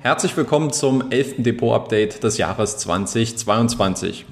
Herzlich willkommen zum 11. Depot-Update des Jahres 2022.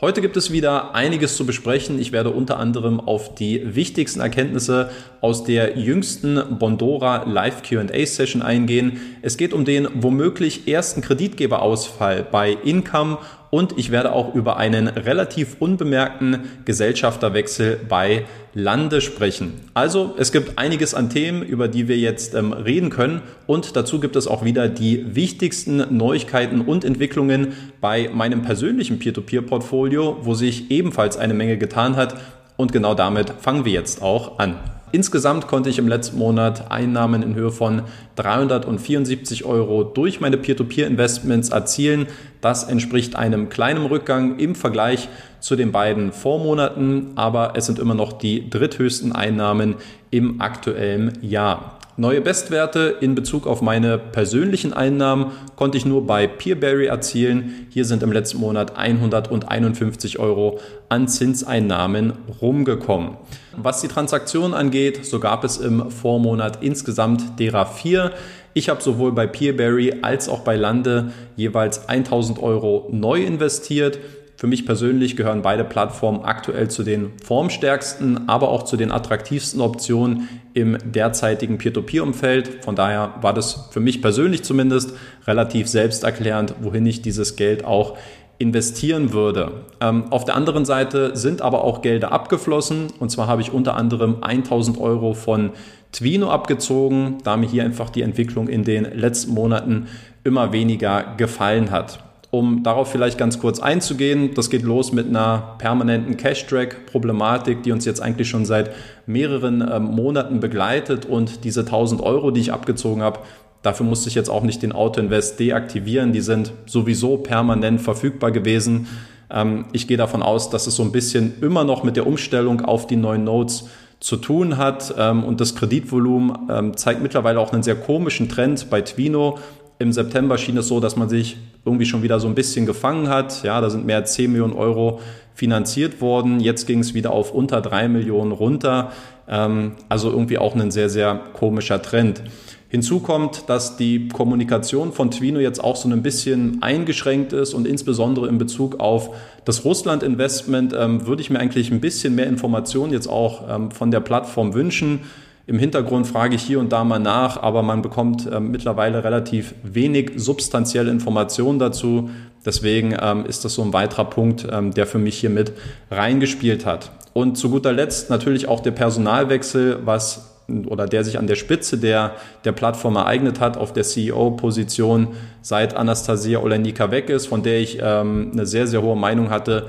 Heute gibt es wieder einiges zu besprechen. Ich werde unter anderem auf die wichtigsten Erkenntnisse aus der jüngsten Bondora Live Q&A Session eingehen. Es geht um den womöglich ersten Kreditgeberausfall bei Income und ich werde auch über einen relativ unbemerkten Gesellschafterwechsel bei Lande sprechen. Also es gibt einiges an Themen, über die wir jetzt ähm, reden können und dazu gibt es auch wieder die wichtigsten Neuigkeiten und Entwicklungen bei meinem persönlichen Peer-to-Peer-Portfolio, wo sich ebenfalls eine Menge getan hat und genau damit fangen wir jetzt auch an. Insgesamt konnte ich im letzten Monat Einnahmen in Höhe von 374 Euro durch meine Peer-to-Peer-Investments erzielen. Das entspricht einem kleinen Rückgang im Vergleich zu den beiden Vormonaten, aber es sind immer noch die dritthöchsten Einnahmen im aktuellen Jahr. Neue Bestwerte in Bezug auf meine persönlichen Einnahmen konnte ich nur bei Peerberry erzielen. Hier sind im letzten Monat 151 Euro an Zinseinnahmen rumgekommen. Was die Transaktion angeht, so gab es im Vormonat insgesamt derer vier. Ich habe sowohl bei Peerberry als auch bei Lande jeweils 1000 Euro neu investiert. Für mich persönlich gehören beide Plattformen aktuell zu den formstärksten, aber auch zu den attraktivsten Optionen im derzeitigen Peer-to-Peer-Umfeld. Von daher war das für mich persönlich zumindest relativ selbsterklärend, wohin ich dieses Geld auch investieren würde. Ähm, auf der anderen Seite sind aber auch Gelder abgeflossen. Und zwar habe ich unter anderem 1000 Euro von Twino abgezogen, da mir hier einfach die Entwicklung in den letzten Monaten immer weniger gefallen hat. Um darauf vielleicht ganz kurz einzugehen, das geht los mit einer permanenten Cash-Track-Problematik, die uns jetzt eigentlich schon seit mehreren ähm, Monaten begleitet und diese 1000 Euro, die ich abgezogen habe, dafür musste ich jetzt auch nicht den Auto-Invest deaktivieren, die sind sowieso permanent verfügbar gewesen. Ähm, ich gehe davon aus, dass es so ein bisschen immer noch mit der Umstellung auf die neuen Notes zu tun hat ähm, und das Kreditvolumen zeigt mittlerweile auch einen sehr komischen Trend bei Twino. Im September schien es so, dass man sich irgendwie schon wieder so ein bisschen gefangen hat. Ja, da sind mehr als 10 Millionen Euro finanziert worden. Jetzt ging es wieder auf unter 3 Millionen runter. Ähm, also irgendwie auch ein sehr, sehr komischer Trend. Hinzu kommt, dass die Kommunikation von Twino jetzt auch so ein bisschen eingeschränkt ist und insbesondere in Bezug auf das Russland-Investment ähm, würde ich mir eigentlich ein bisschen mehr Informationen jetzt auch ähm, von der Plattform wünschen. Im Hintergrund frage ich hier und da mal nach, aber man bekommt äh, mittlerweile relativ wenig substanzielle Informationen dazu. Deswegen ähm, ist das so ein weiterer Punkt, ähm, der für mich hier mit reingespielt hat. Und zu guter Letzt natürlich auch der Personalwechsel, was oder der sich an der Spitze der, der Plattform ereignet hat, auf der CEO-Position, seit Anastasia Olenika weg ist, von der ich ähm, eine sehr, sehr hohe Meinung hatte,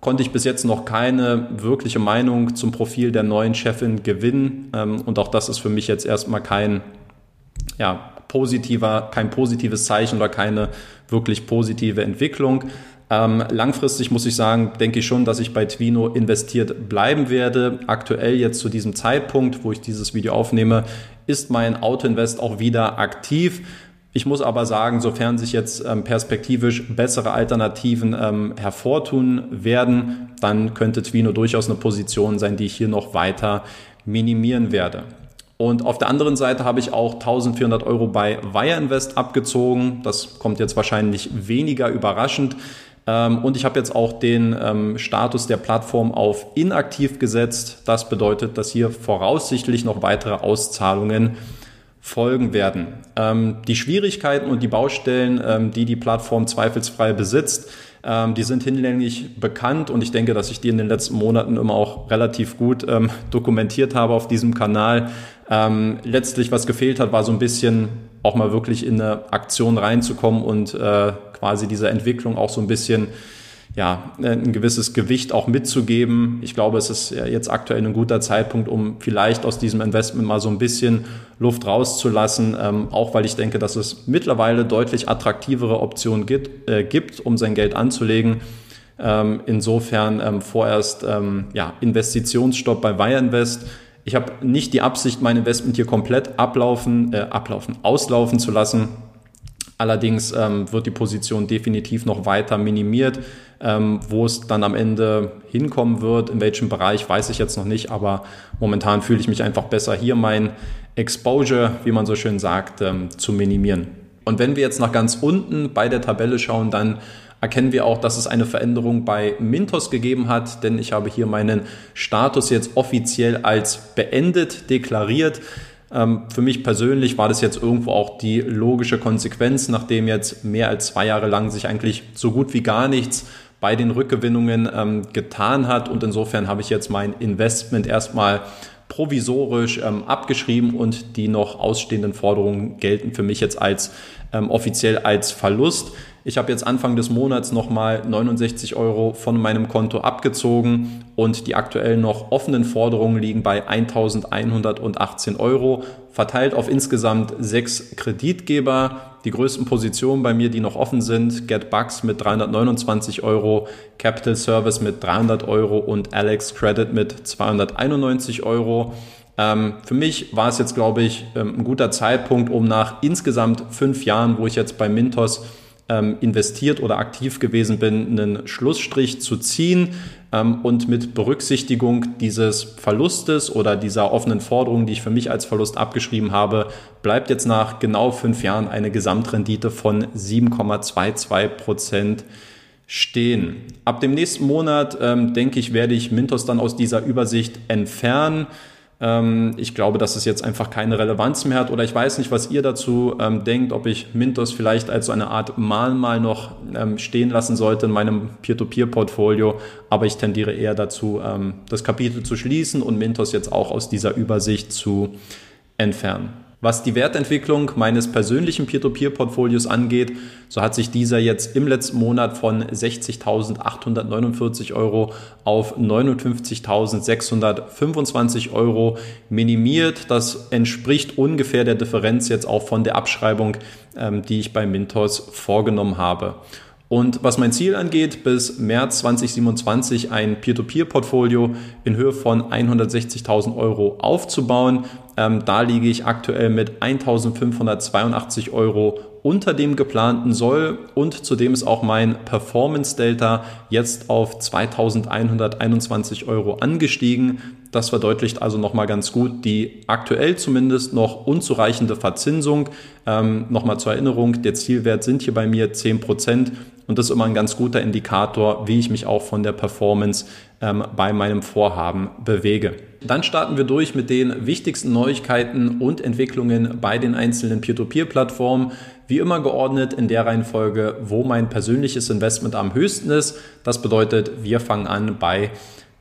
konnte ich bis jetzt noch keine wirkliche Meinung zum Profil der neuen Chefin gewinnen. Ähm, und auch das ist für mich jetzt erstmal kein, ja, positiver, kein positives Zeichen oder keine wirklich positive Entwicklung. Ähm, langfristig muss ich sagen, denke ich schon, dass ich bei Twino investiert bleiben werde. Aktuell jetzt zu diesem Zeitpunkt, wo ich dieses Video aufnehme, ist mein Autoinvest auch wieder aktiv. Ich muss aber sagen, sofern sich jetzt ähm, perspektivisch bessere Alternativen ähm, hervortun werden, dann könnte Twino durchaus eine Position sein, die ich hier noch weiter minimieren werde. Und auf der anderen Seite habe ich auch 1400 Euro bei Wire Invest abgezogen. Das kommt jetzt wahrscheinlich weniger überraschend. Ähm, und ich habe jetzt auch den ähm, Status der Plattform auf inaktiv gesetzt. Das bedeutet, dass hier voraussichtlich noch weitere Auszahlungen folgen werden. Ähm, die Schwierigkeiten und die Baustellen, ähm, die die Plattform zweifelsfrei besitzt, ähm, die sind hinlänglich bekannt und ich denke, dass ich die in den letzten Monaten immer auch relativ gut ähm, dokumentiert habe auf diesem Kanal. Letztlich, was gefehlt hat, war so ein bisschen auch mal wirklich in eine Aktion reinzukommen und äh, quasi diese Entwicklung auch so ein bisschen ja, ein gewisses Gewicht auch mitzugeben. Ich glaube, es ist jetzt aktuell ein guter Zeitpunkt, um vielleicht aus diesem Investment mal so ein bisschen Luft rauszulassen, ähm, auch weil ich denke, dass es mittlerweile deutlich attraktivere Optionen gibt, äh, gibt um sein Geld anzulegen. Ähm, insofern ähm, vorerst ähm, ja, Investitionsstopp bei Wire Invest. Ich habe nicht die Absicht, mein Investment hier komplett ablaufen, äh, ablaufen, auslaufen zu lassen. Allerdings ähm, wird die Position definitiv noch weiter minimiert. Ähm, wo es dann am Ende hinkommen wird, in welchem Bereich, weiß ich jetzt noch nicht, aber momentan fühle ich mich einfach besser, hier mein Exposure, wie man so schön sagt, ähm, zu minimieren. Und wenn wir jetzt nach ganz unten bei der Tabelle schauen, dann erkennen wir auch, dass es eine Veränderung bei Mintos gegeben hat, denn ich habe hier meinen Status jetzt offiziell als beendet deklariert. Ähm, für mich persönlich war das jetzt irgendwo auch die logische Konsequenz, nachdem jetzt mehr als zwei Jahre lang sich eigentlich so gut wie gar nichts bei den Rückgewinnungen ähm, getan hat. Und insofern habe ich jetzt mein Investment erstmal provisorisch ähm, abgeschrieben und die noch ausstehenden Forderungen gelten für mich jetzt als ähm, offiziell als Verlust. Ich habe jetzt Anfang des Monats nochmal 69 Euro von meinem Konto abgezogen und die aktuell noch offenen Forderungen liegen bei 1118 Euro, verteilt auf insgesamt sechs Kreditgeber. Die größten Positionen bei mir, die noch offen sind, GetBucks mit 329 Euro, Capital Service mit 300 Euro und Alex Credit mit 291 Euro. Ähm, für mich war es jetzt, glaube ich, ähm, ein guter Zeitpunkt, um nach insgesamt fünf Jahren, wo ich jetzt bei Mintos investiert oder aktiv gewesen bin, einen Schlussstrich zu ziehen ähm, und mit Berücksichtigung dieses Verlustes oder dieser offenen Forderung, die ich für mich als Verlust abgeschrieben habe, bleibt jetzt nach genau fünf Jahren eine Gesamtrendite von 7,22 Prozent stehen. Ab dem nächsten Monat, ähm, denke ich, werde ich Mintos dann aus dieser Übersicht entfernen. Ähm, ich glaube, dass es jetzt einfach keine Relevanz mehr hat oder ich weiß nicht, was ihr dazu ähm, denkt, ob ich Mintos vielleicht als so eine Art Mahnmal noch ähm, stehen lassen sollte in meinem Peer-to-Peer-Portfolio, aber ich tendiere eher dazu, ähm, das Kapitel zu schließen und Mintos jetzt auch aus dieser Übersicht zu entfernen. Was die Wertentwicklung meines persönlichen Peer-to-Peer-Portfolios angeht, so hat sich dieser jetzt im letzten Monat von 60.849 Euro auf 59.625 Euro minimiert. Das entspricht ungefähr der Differenz jetzt auch von der Abschreibung, ähm, die ich bei Mintos vorgenommen habe. Und was mein Ziel angeht, bis März 2027 ein Peer-to-Peer-Portfolio in Höhe von 160.000 Euro aufzubauen. Ähm, da liege ich aktuell mit 1.582 Euro unter dem geplanten Soll und zudem ist auch mein Performance Delta jetzt auf 2121 Euro angestiegen. Das verdeutlicht also nochmal ganz gut die aktuell zumindest noch unzureichende Verzinsung. Ähm, nochmal zur Erinnerung, der Zielwert sind hier bei mir 10 Prozent und das ist immer ein ganz guter Indikator, wie ich mich auch von der Performance ähm, bei meinem Vorhaben bewege. Dann starten wir durch mit den wichtigsten Neuigkeiten und Entwicklungen bei den einzelnen Peer-to-Peer-Plattformen. Wie immer geordnet in der Reihenfolge, wo mein persönliches Investment am höchsten ist. Das bedeutet, wir fangen an bei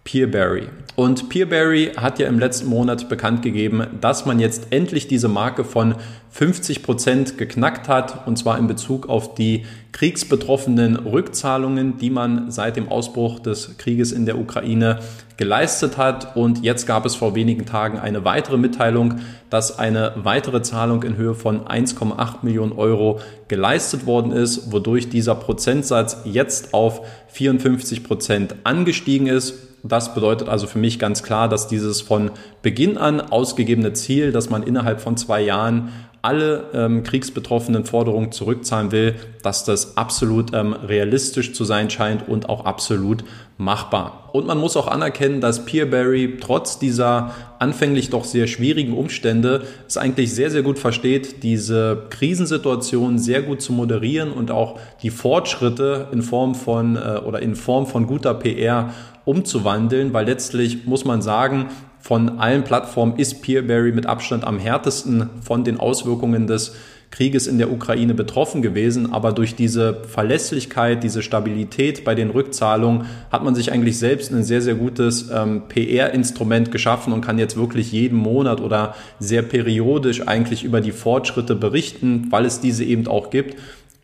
Peerberry. Und Peerberry hat ja im letzten Monat bekannt gegeben, dass man jetzt endlich diese Marke von 50 Prozent geknackt hat, und zwar in Bezug auf die kriegsbetroffenen Rückzahlungen, die man seit dem Ausbruch des Krieges in der Ukraine geleistet hat. Und jetzt gab es vor wenigen Tagen eine weitere Mitteilung, dass eine weitere Zahlung in Höhe von 1,8 Millionen Euro geleistet worden ist, wodurch dieser Prozentsatz jetzt auf 54 Prozent angestiegen ist. Das bedeutet also für mich ganz klar, dass dieses von Beginn an ausgegebene Ziel, dass man innerhalb von zwei Jahren alle ähm, kriegsbetroffenen Forderungen zurückzahlen will, dass das absolut ähm, realistisch zu sein scheint und auch absolut machbar. Und man muss auch anerkennen, dass Peerberry trotz dieser anfänglich doch sehr schwierigen Umstände es eigentlich sehr, sehr gut versteht, diese Krisensituation sehr gut zu moderieren und auch die Fortschritte in Form von äh, oder in Form von guter PR umzuwandeln, weil letztlich muss man sagen, von allen Plattformen ist Peerberry mit Abstand am härtesten von den Auswirkungen des Krieges in der Ukraine betroffen gewesen. Aber durch diese Verlässlichkeit, diese Stabilität bei den Rückzahlungen hat man sich eigentlich selbst ein sehr, sehr gutes ähm, PR-Instrument geschaffen und kann jetzt wirklich jeden Monat oder sehr periodisch eigentlich über die Fortschritte berichten, weil es diese eben auch gibt.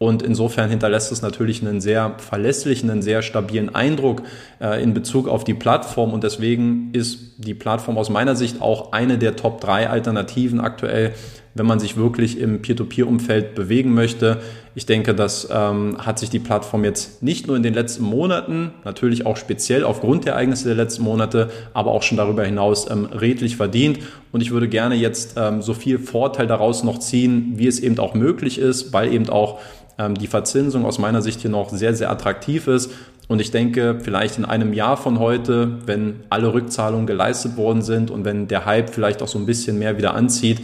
Und insofern hinterlässt es natürlich einen sehr verlässlichen, einen sehr stabilen Eindruck äh, in Bezug auf die Plattform. Und deswegen ist die Plattform aus meiner Sicht auch eine der Top 3 Alternativen aktuell, wenn man sich wirklich im Peer-to-Peer-Umfeld bewegen möchte. Ich denke, das ähm, hat sich die Plattform jetzt nicht nur in den letzten Monaten, natürlich auch speziell aufgrund der Ereignisse der letzten Monate, aber auch schon darüber hinaus ähm, redlich verdient. Und ich würde gerne jetzt ähm, so viel Vorteil daraus noch ziehen, wie es eben auch möglich ist, weil eben auch ähm, die Verzinsung aus meiner Sicht hier noch sehr, sehr attraktiv ist. Und ich denke, vielleicht in einem Jahr von heute, wenn alle Rückzahlungen geleistet worden sind und wenn der Hype vielleicht auch so ein bisschen mehr wieder anzieht,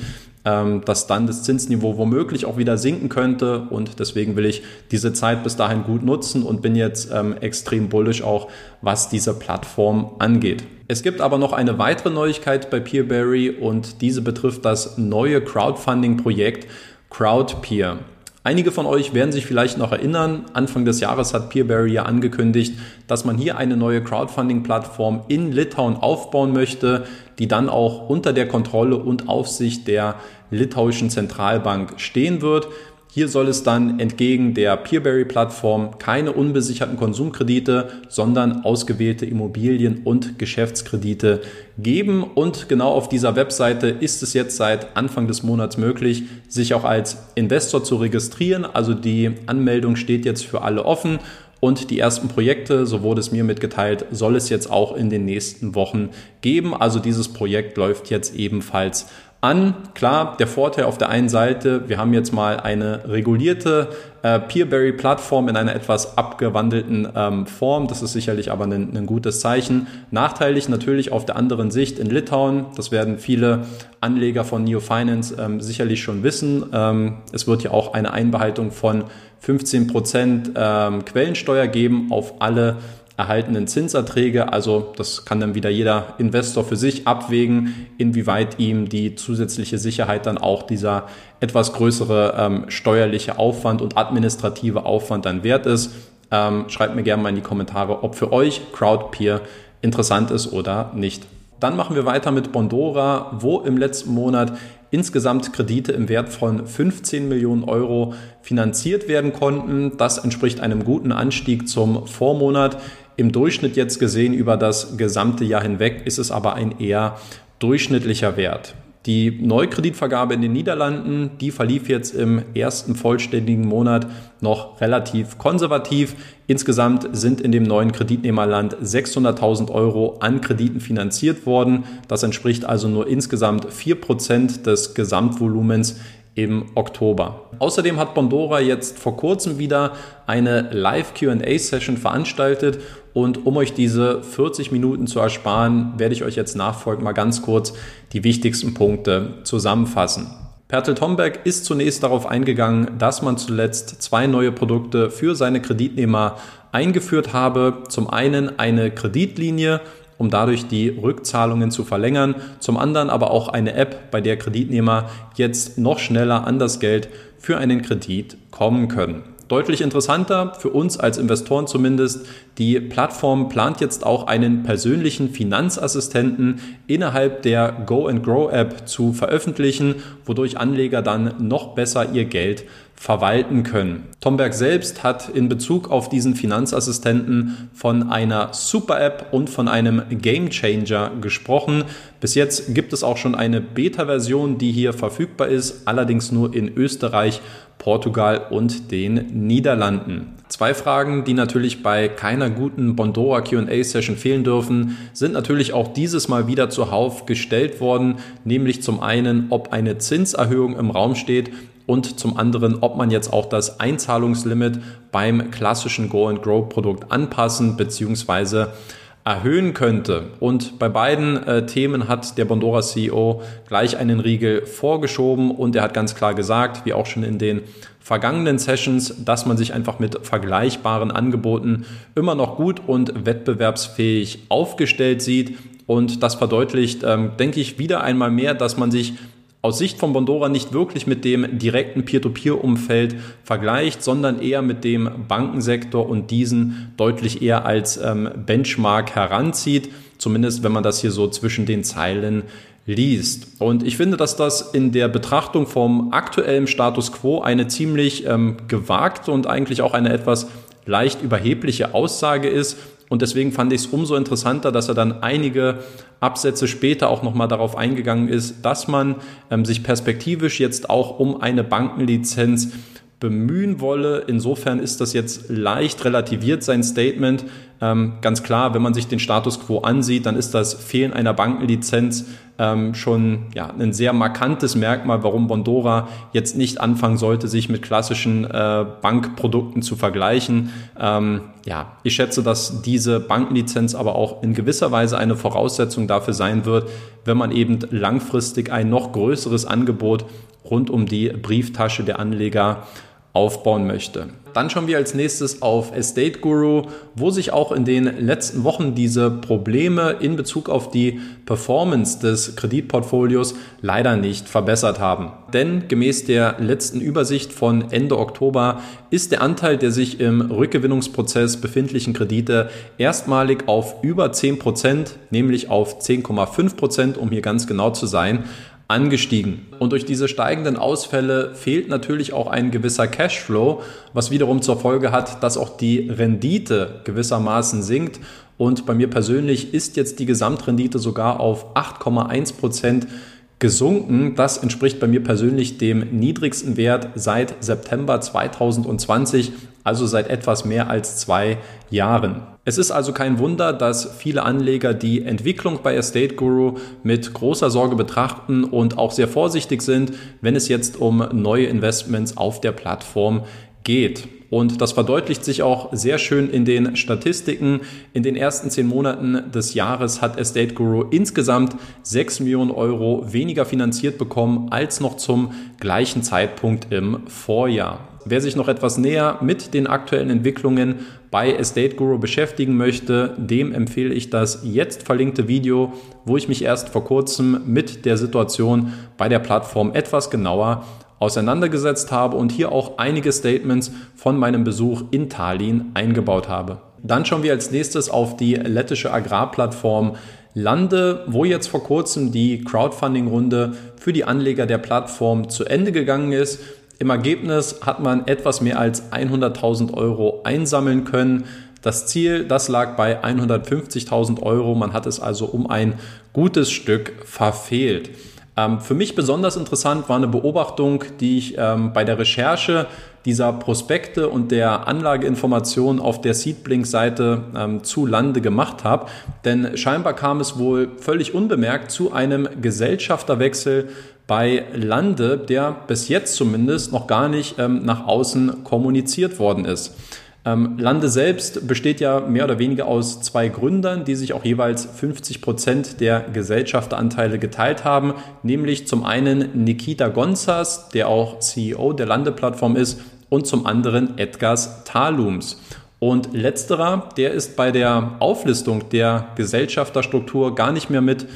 dass dann das Zinsniveau womöglich auch wieder sinken könnte und deswegen will ich diese Zeit bis dahin gut nutzen und bin jetzt ähm, extrem bullish auch, was diese Plattform angeht. Es gibt aber noch eine weitere Neuigkeit bei Peerberry und diese betrifft das neue Crowdfunding-Projekt Crowdpeer. Einige von euch werden sich vielleicht noch erinnern, Anfang des Jahres hat Peerberry ja angekündigt, dass man hier eine neue Crowdfunding-Plattform in Litauen aufbauen möchte, die dann auch unter der Kontrolle und Aufsicht der litauischen Zentralbank stehen wird. Hier soll es dann entgegen der Peerberry-Plattform keine unbesicherten Konsumkredite, sondern ausgewählte Immobilien- und Geschäftskredite geben. Und genau auf dieser Webseite ist es jetzt seit Anfang des Monats möglich, sich auch als Investor zu registrieren. Also die Anmeldung steht jetzt für alle offen. Und die ersten Projekte, so wurde es mir mitgeteilt, soll es jetzt auch in den nächsten Wochen geben. Also dieses Projekt läuft jetzt ebenfalls an. Klar, der Vorteil auf der einen Seite, wir haben jetzt mal eine regulierte äh, Peerberry-Plattform in einer etwas abgewandelten ähm, Form. Das ist sicherlich aber ein, ein, gutes Zeichen. Nachteilig natürlich auf der anderen Sicht in Litauen. Das werden viele Anleger von Neo Finance ähm, sicherlich schon wissen. Ähm, es wird ja auch eine Einbehaltung von 15 Prozent ähm, Quellensteuer geben auf alle erhaltenen Zinserträge. Also das kann dann wieder jeder Investor für sich abwägen, inwieweit ihm die zusätzliche Sicherheit dann auch dieser etwas größere ähm, steuerliche Aufwand und administrative Aufwand dann wert ist. Ähm, schreibt mir gerne mal in die Kommentare, ob für euch Crowdpeer interessant ist oder nicht. Dann machen wir weiter mit Bondora, wo im letzten Monat insgesamt Kredite im Wert von 15 Millionen Euro finanziert werden konnten. Das entspricht einem guten Anstieg zum Vormonat. Im Durchschnitt jetzt gesehen über das gesamte Jahr hinweg ist es aber ein eher durchschnittlicher Wert. Die Neukreditvergabe in den Niederlanden, die verlief jetzt im ersten vollständigen Monat noch relativ konservativ. Insgesamt sind in dem neuen Kreditnehmerland 600.000 Euro an Krediten finanziert worden. Das entspricht also nur insgesamt 4% des Gesamtvolumens im Oktober. Außerdem hat Bondora jetzt vor kurzem wieder eine Live QA-Session veranstaltet und um euch diese 40 Minuten zu ersparen, werde ich euch jetzt nachfolgend mal ganz kurz die wichtigsten Punkte zusammenfassen. Pertel Tomberg ist zunächst darauf eingegangen, dass man zuletzt zwei neue Produkte für seine Kreditnehmer eingeführt habe. Zum einen eine Kreditlinie um dadurch die Rückzahlungen zu verlängern. Zum anderen aber auch eine App, bei der Kreditnehmer jetzt noch schneller an das Geld für einen Kredit kommen können. Deutlich interessanter für uns als Investoren zumindest, die Plattform plant jetzt auch einen persönlichen Finanzassistenten innerhalb der Go and Grow App zu veröffentlichen, wodurch Anleger dann noch besser ihr Geld verwalten können. Tomberg selbst hat in Bezug auf diesen Finanzassistenten von einer Super-App und von einem Game Changer gesprochen. Bis jetzt gibt es auch schon eine Beta-Version, die hier verfügbar ist, allerdings nur in Österreich, Portugal und den Niederlanden. Zwei Fragen, die natürlich bei keiner guten Bondora QA-Session fehlen dürfen, sind natürlich auch dieses Mal wieder zuhauf gestellt worden, nämlich zum einen, ob eine Zinserhöhung im Raum steht und zum anderen, ob man jetzt auch das Einzahlungslimit beim klassischen Go-and-Grow-Produkt anpassen bzw. erhöhen könnte. Und bei beiden äh, Themen hat der Bondora CEO gleich einen Riegel vorgeschoben und er hat ganz klar gesagt, wie auch schon in den vergangenen Sessions, dass man sich einfach mit vergleichbaren Angeboten immer noch gut und wettbewerbsfähig aufgestellt sieht. Und das verdeutlicht, ähm, denke ich, wieder einmal mehr, dass man sich aus Sicht von Bondora nicht wirklich mit dem direkten Peer-to-Peer-Umfeld vergleicht, sondern eher mit dem Bankensektor und diesen deutlich eher als ähm, Benchmark heranzieht, zumindest wenn man das hier so zwischen den Zeilen liest. Und ich finde, dass das in der Betrachtung vom aktuellen Status quo eine ziemlich ähm, gewagte und eigentlich auch eine etwas leicht überhebliche Aussage ist, und deswegen fand ich es umso interessanter, dass er dann einige Absätze später auch nochmal darauf eingegangen ist, dass man ähm, sich perspektivisch jetzt auch um eine Bankenlizenz bemühen wolle. Insofern ist das jetzt leicht relativiert, sein Statement. Ähm, ganz klar, wenn man sich den Status quo ansieht, dann ist das Fehlen einer Bankenlizenz ähm, schon ja, ein sehr markantes Merkmal, warum Bondora jetzt nicht anfangen sollte, sich mit klassischen äh, Bankprodukten zu vergleichen. Ähm, ja, ich schätze, dass diese Bankenlizenz aber auch in gewisser Weise eine Voraussetzung dafür sein wird, wenn man eben langfristig ein noch größeres Angebot rund um die Brieftasche der Anleger aufbauen möchte. Dann schauen wir als nächstes auf Estate Guru, wo sich auch in den letzten Wochen diese Probleme in Bezug auf die Performance des Kreditportfolios leider nicht verbessert haben. Denn gemäß der letzten Übersicht von Ende Oktober ist der Anteil der sich im Rückgewinnungsprozess befindlichen Kredite erstmalig auf über 10 Prozent, nämlich auf 10,5 Prozent, um hier ganz genau zu sein, angestiegen. Und durch diese steigenden Ausfälle fehlt natürlich auch ein gewisser Cashflow, was wiederum zur Folge hat, dass auch die Rendite gewissermaßen sinkt. Und bei mir persönlich ist jetzt die Gesamtrendite sogar auf 8,1 Prozent gesunken. Das entspricht bei mir persönlich dem niedrigsten Wert seit September 2020, also seit etwas mehr als zwei Jahren. Es ist also kein Wunder, dass viele Anleger die Entwicklung bei Estate Guru mit großer Sorge betrachten und auch sehr vorsichtig sind, wenn es jetzt um neue Investments auf der Plattform geht. Und das verdeutlicht sich auch sehr schön in den Statistiken. In den ersten zehn Monaten des Jahres hat Estate Guru insgesamt 6 Millionen Euro weniger finanziert bekommen als noch zum gleichen Zeitpunkt im Vorjahr. Wer sich noch etwas näher mit den aktuellen Entwicklungen bei Estate Guru beschäftigen möchte, dem empfehle ich das jetzt verlinkte Video, wo ich mich erst vor kurzem mit der Situation bei der Plattform etwas genauer auseinandergesetzt habe und hier auch einige Statements von meinem Besuch in Tallinn eingebaut habe. Dann schauen wir als nächstes auf die lettische Agrarplattform Lande, wo jetzt vor kurzem die Crowdfunding-Runde für die Anleger der Plattform zu Ende gegangen ist. Im Ergebnis hat man etwas mehr als 100.000 Euro einsammeln können. Das Ziel, das lag bei 150.000 Euro. Man hat es also um ein gutes Stück verfehlt. Ähm, für mich besonders interessant war eine Beobachtung, die ich ähm, bei der Recherche dieser Prospekte und der Anlageinformationen auf der Seedblink-Seite ähm, zu Lande gemacht habe. Denn scheinbar kam es wohl völlig unbemerkt zu einem Gesellschafterwechsel bei Lande, der bis jetzt zumindest noch gar nicht ähm, nach außen kommuniziert worden ist. Ähm, Lande selbst besteht ja mehr oder weniger aus zwei Gründern, die sich auch jeweils 50 Prozent der Gesellschafteranteile geteilt haben, nämlich zum einen Nikita Gonzas, der auch CEO der Landeplattform ist, und zum anderen Edgars Talums. Und letzterer, der ist bei der Auflistung der Gesellschafterstruktur gar nicht mehr mit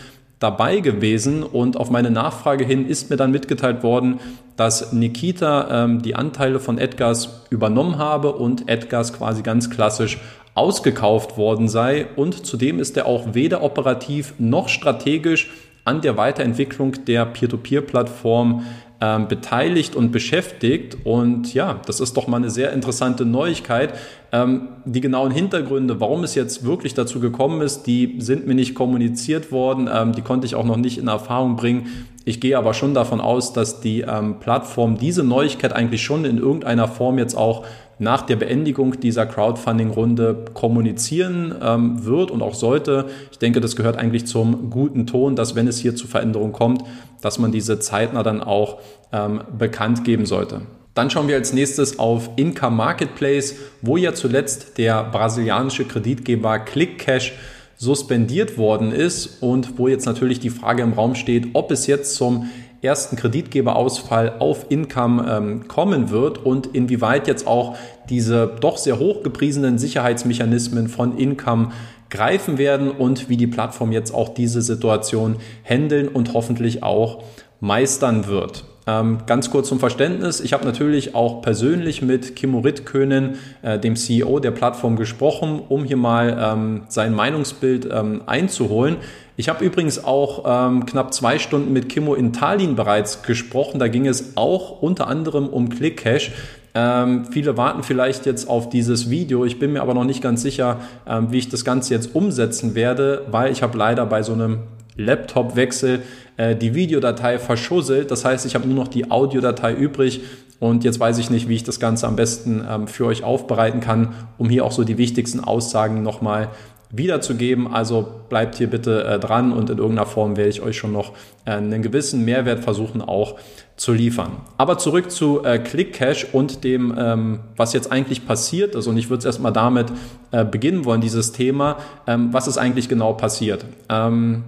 dabei gewesen. Und auf meine Nachfrage hin ist mir dann mitgeteilt worden, dass Nikita ähm, die Anteile von Edgars übernommen habe und Edgars quasi ganz klassisch ausgekauft worden sei. Und zudem ist er auch weder operativ noch strategisch an der Weiterentwicklung der Peer-to-Peer-Plattform ähm, beteiligt und beschäftigt. Und ja, das ist doch mal eine sehr interessante Neuigkeit. Ähm, die genauen Hintergründe, warum es jetzt wirklich dazu gekommen ist, die sind mir nicht kommuniziert worden. Ähm, die konnte ich auch noch nicht in Erfahrung bringen. Ich gehe aber schon davon aus, dass die ähm, Plattform diese Neuigkeit eigentlich schon in irgendeiner Form jetzt auch nach der Beendigung dieser Crowdfunding-Runde kommunizieren ähm, wird und auch sollte. Ich denke, das gehört eigentlich zum guten Ton, dass wenn es hier zu Veränderungen kommt, dass man diese zeitnah dann auch ähm, bekannt geben sollte. Dann schauen wir als nächstes auf Income Marketplace, wo ja zuletzt der brasilianische Kreditgeber ClickCash suspendiert worden ist und wo jetzt natürlich die Frage im Raum steht, ob es jetzt zum ersten Kreditgeberausfall auf Income ähm, kommen wird und inwieweit jetzt auch diese doch sehr hoch gepriesenen Sicherheitsmechanismen von Income greifen werden und wie die Plattform jetzt auch diese Situation handeln und hoffentlich auch meistern wird. Ähm, ganz kurz zum Verständnis. Ich habe natürlich auch persönlich mit Kimmo Rittkönen, äh, dem CEO der Plattform, gesprochen, um hier mal ähm, sein Meinungsbild ähm, einzuholen. Ich habe übrigens auch ähm, knapp zwei Stunden mit Kimmo in Tallinn bereits gesprochen. Da ging es auch unter anderem um ClickCash. Ähm, viele warten vielleicht jetzt auf dieses Video. Ich bin mir aber noch nicht ganz sicher, ähm, wie ich das Ganze jetzt umsetzen werde, weil ich habe leider bei so einem Laptop-Wechsel äh, die Videodatei verschusselt. Das heißt, ich habe nur noch die Audiodatei übrig und jetzt weiß ich nicht, wie ich das Ganze am besten ähm, für euch aufbereiten kann, um hier auch so die wichtigsten Aussagen nochmal wiederzugeben. Also bleibt hier bitte äh, dran und in irgendeiner Form werde ich euch schon noch äh, einen gewissen Mehrwert versuchen auch zu liefern. Aber zurück zu äh, ClickCash und dem, ähm, was jetzt eigentlich passiert ist. Und ich würde es erstmal damit äh, beginnen wollen, dieses Thema. Ähm, was ist eigentlich genau passiert? Ähm,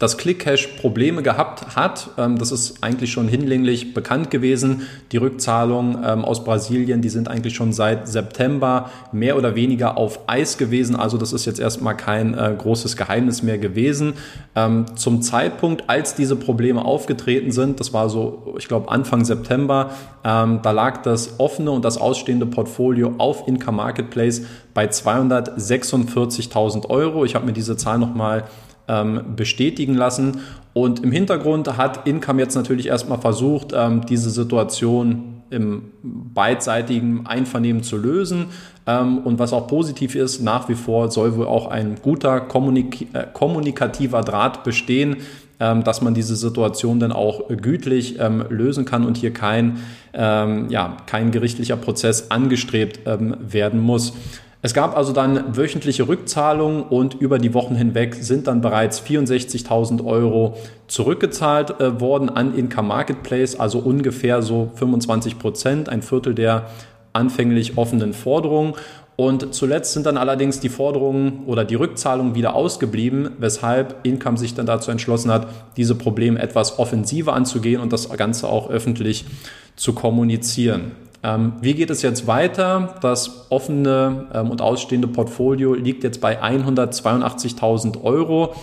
dass ClickCash Probleme gehabt hat. Ähm, das ist eigentlich schon hinlänglich bekannt gewesen. Die Rückzahlungen ähm, aus Brasilien, die sind eigentlich schon seit September mehr oder weniger auf Eis gewesen. Also das ist jetzt erstmal kein äh, großes Geheimnis mehr gewesen. Ähm, zum Zeitpunkt, als diese Probleme aufgetreten sind, das war so, ich glaube, Anfang September, da lag das offene und das ausstehende Portfolio auf Income Marketplace bei 246.000 Euro. Ich habe mir diese Zahl nochmal ähm, bestätigen lassen. Und im Hintergrund hat Income jetzt natürlich erstmal versucht, ähm, diese Situation im beidseitigen Einvernehmen zu lösen. Ähm, und was auch positiv ist, nach wie vor soll wohl auch ein guter kommunik äh, kommunikativer Draht bestehen, ähm, dass man diese Situation dann auch gütlich ähm, lösen kann und hier kein, ja, kein gerichtlicher Prozess angestrebt werden muss. Es gab also dann wöchentliche Rückzahlungen und über die Wochen hinweg sind dann bereits 64.000 Euro zurückgezahlt äh, worden an Income Marketplace, also ungefähr so 25 Prozent, ein Viertel der anfänglich offenen Forderungen. Und zuletzt sind dann allerdings die Forderungen oder die Rückzahlungen wieder ausgeblieben, weshalb Income sich dann dazu entschlossen hat, diese Probleme etwas offensiver anzugehen und das Ganze auch öffentlich zu kommunizieren. Ähm, wie geht es jetzt weiter? Das offene ähm, und ausstehende Portfolio liegt jetzt bei 182.000 Euro.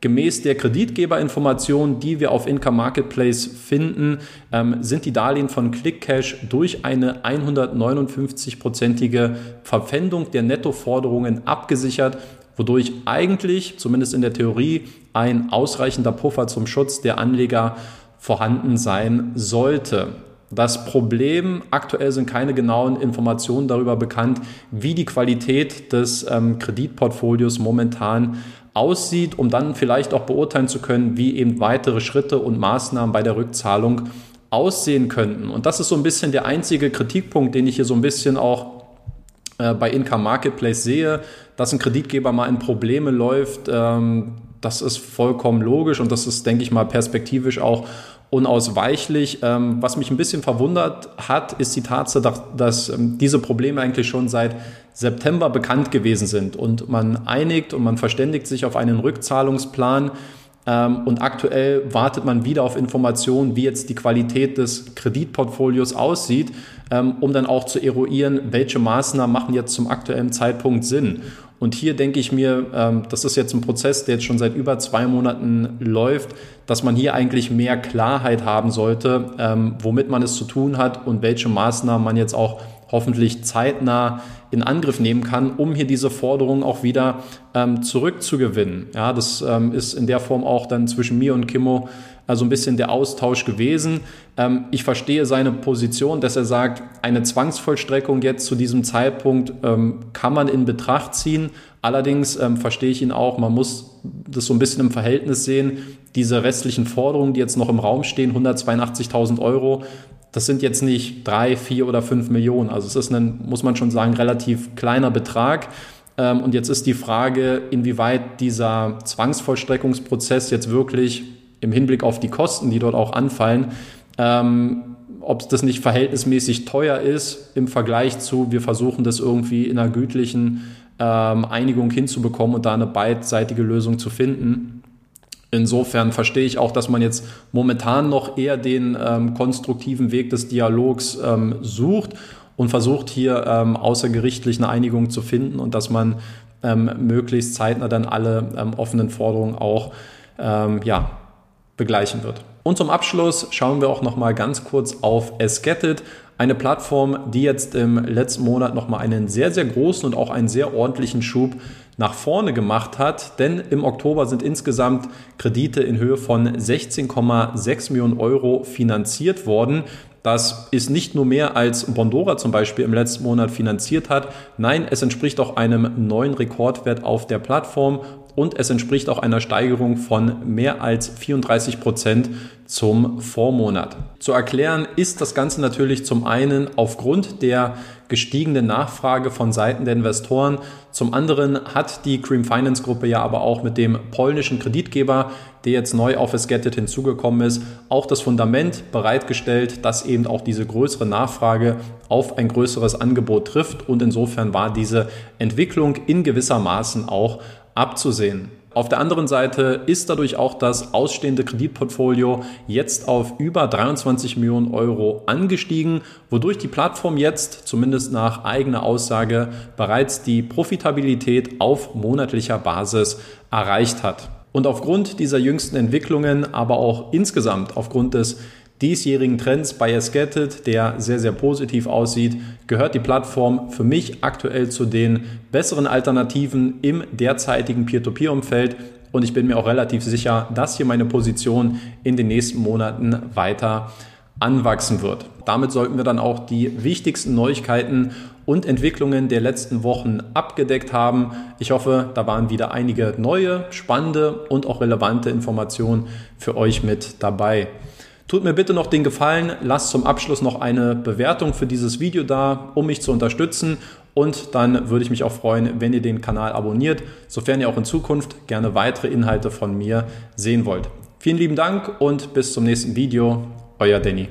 Gemäß der Kreditgeberinformationen, die wir auf Income Marketplace finden, ähm, sind die Darlehen von ClickCash durch eine 159-prozentige Verpfändung der Nettoforderungen abgesichert, wodurch eigentlich, zumindest in der Theorie, ein ausreichender Puffer zum Schutz der Anleger vorhanden sein sollte. Das Problem, aktuell sind keine genauen Informationen darüber bekannt, wie die Qualität des ähm, Kreditportfolios momentan aussieht, um dann vielleicht auch beurteilen zu können, wie eben weitere Schritte und Maßnahmen bei der Rückzahlung aussehen könnten. Und das ist so ein bisschen der einzige Kritikpunkt, den ich hier so ein bisschen auch äh, bei Income Marketplace sehe, dass ein Kreditgeber mal in Probleme läuft. Ähm, das ist vollkommen logisch und das ist, denke ich mal, perspektivisch auch unausweichlich. Ähm, was mich ein bisschen verwundert hat, ist die Tatsache, dass, dass ähm, diese Probleme eigentlich schon seit September bekannt gewesen sind und man einigt und man verständigt sich auf einen Rückzahlungsplan. Ähm, und aktuell wartet man wieder auf Informationen, wie jetzt die Qualität des Kreditportfolios aussieht, um dann auch zu eruieren, welche Maßnahmen machen jetzt zum aktuellen Zeitpunkt Sinn. Und hier denke ich mir, ähm, das ist jetzt ein Prozess, der jetzt schon seit über zwei Monaten läuft, dass man hier eigentlich mehr Klarheit haben sollte, ähm, womit man es zu tun hat und welche Maßnahmen man jetzt auch hoffentlich zeitnah in Angriff nehmen kann, um hier diese Forderung auch wieder ähm, zurückzugewinnen. Ja, das ist in der Form auch dann zwischen mir und Kimmo also ein bisschen der Austausch gewesen. Ähm, ich verstehe seine Position, dass er sagt, eine Zwangsvollstreckung jetzt zu diesem Zeitpunkt ähm, kann man in Betracht ziehen. Allerdings ähm, verstehe ich ihn auch, man muss das so ein bisschen im Verhältnis sehen. Diese restlichen Forderungen, die jetzt noch im Raum stehen, 182.000 Euro, das sind jetzt nicht drei, vier oder fünf Millionen. Also es ist ein, muss man schon sagen, relativ kleiner Betrag. Und jetzt ist die Frage, inwieweit dieser Zwangsvollstreckungsprozess jetzt wirklich im Hinblick auf die Kosten, die dort auch anfallen, ähm, ob das nicht verhältnismäßig teuer ist im Vergleich zu, wir versuchen das irgendwie in einer gütlichen ähm, Einigung hinzubekommen und da eine beidseitige Lösung zu finden. Insofern verstehe ich auch, dass man jetzt momentan noch eher den ähm, konstruktiven Weg des Dialogs ähm, sucht und versucht hier ähm, außergerichtlich eine Einigung zu finden und dass man ähm, möglichst zeitnah dann alle ähm, offenen Forderungen auch ähm, ja, begleichen wird. Und zum Abschluss schauen wir auch noch mal ganz kurz auf Escated, eine Plattform, die jetzt im letzten Monat noch mal einen sehr sehr großen und auch einen sehr ordentlichen Schub nach vorne gemacht hat, denn im Oktober sind insgesamt Kredite in Höhe von 16,6 Millionen Euro finanziert worden. Das ist nicht nur mehr als Bondora zum Beispiel im letzten Monat finanziert hat. Nein, es entspricht auch einem neuen Rekordwert auf der Plattform. Und es entspricht auch einer Steigerung von mehr als 34 Prozent zum Vormonat. Zu erklären ist das Ganze natürlich zum einen aufgrund der gestiegenen Nachfrage von Seiten der Investoren. Zum anderen hat die Cream Finance Gruppe ja aber auch mit dem polnischen Kreditgeber, der jetzt neu auf Esgetted hinzugekommen ist, auch das Fundament bereitgestellt, dass eben auch diese größere Nachfrage auf ein größeres Angebot trifft und insofern war diese Entwicklung in gewisser Maßen auch abzusehen. Auf der anderen Seite ist dadurch auch das ausstehende Kreditportfolio jetzt auf über 23 Millionen Euro angestiegen, wodurch die Plattform jetzt, zumindest nach eigener Aussage, bereits die Profitabilität auf monatlicher Basis erreicht hat. Und aufgrund dieser jüngsten Entwicklungen, aber auch insgesamt aufgrund des diesjährigen Trends bei Escated, der sehr, sehr positiv aussieht, gehört die Plattform für mich aktuell zu den besseren Alternativen im derzeitigen Peer-to-Peer-Umfeld. Und ich bin mir auch relativ sicher, dass hier meine Position in den nächsten Monaten weiter anwachsen wird. Damit sollten wir dann auch die wichtigsten Neuigkeiten und Entwicklungen der letzten Wochen abgedeckt haben. Ich hoffe, da waren wieder einige neue, spannende und auch relevante Informationen für euch mit dabei. Tut mir bitte noch den Gefallen, lasst zum Abschluss noch eine Bewertung für dieses Video da, um mich zu unterstützen. Und dann würde ich mich auch freuen, wenn ihr den Kanal abonniert, sofern ihr auch in Zukunft gerne weitere Inhalte von mir sehen wollt. Vielen lieben Dank und bis zum nächsten Video. Euer Danny.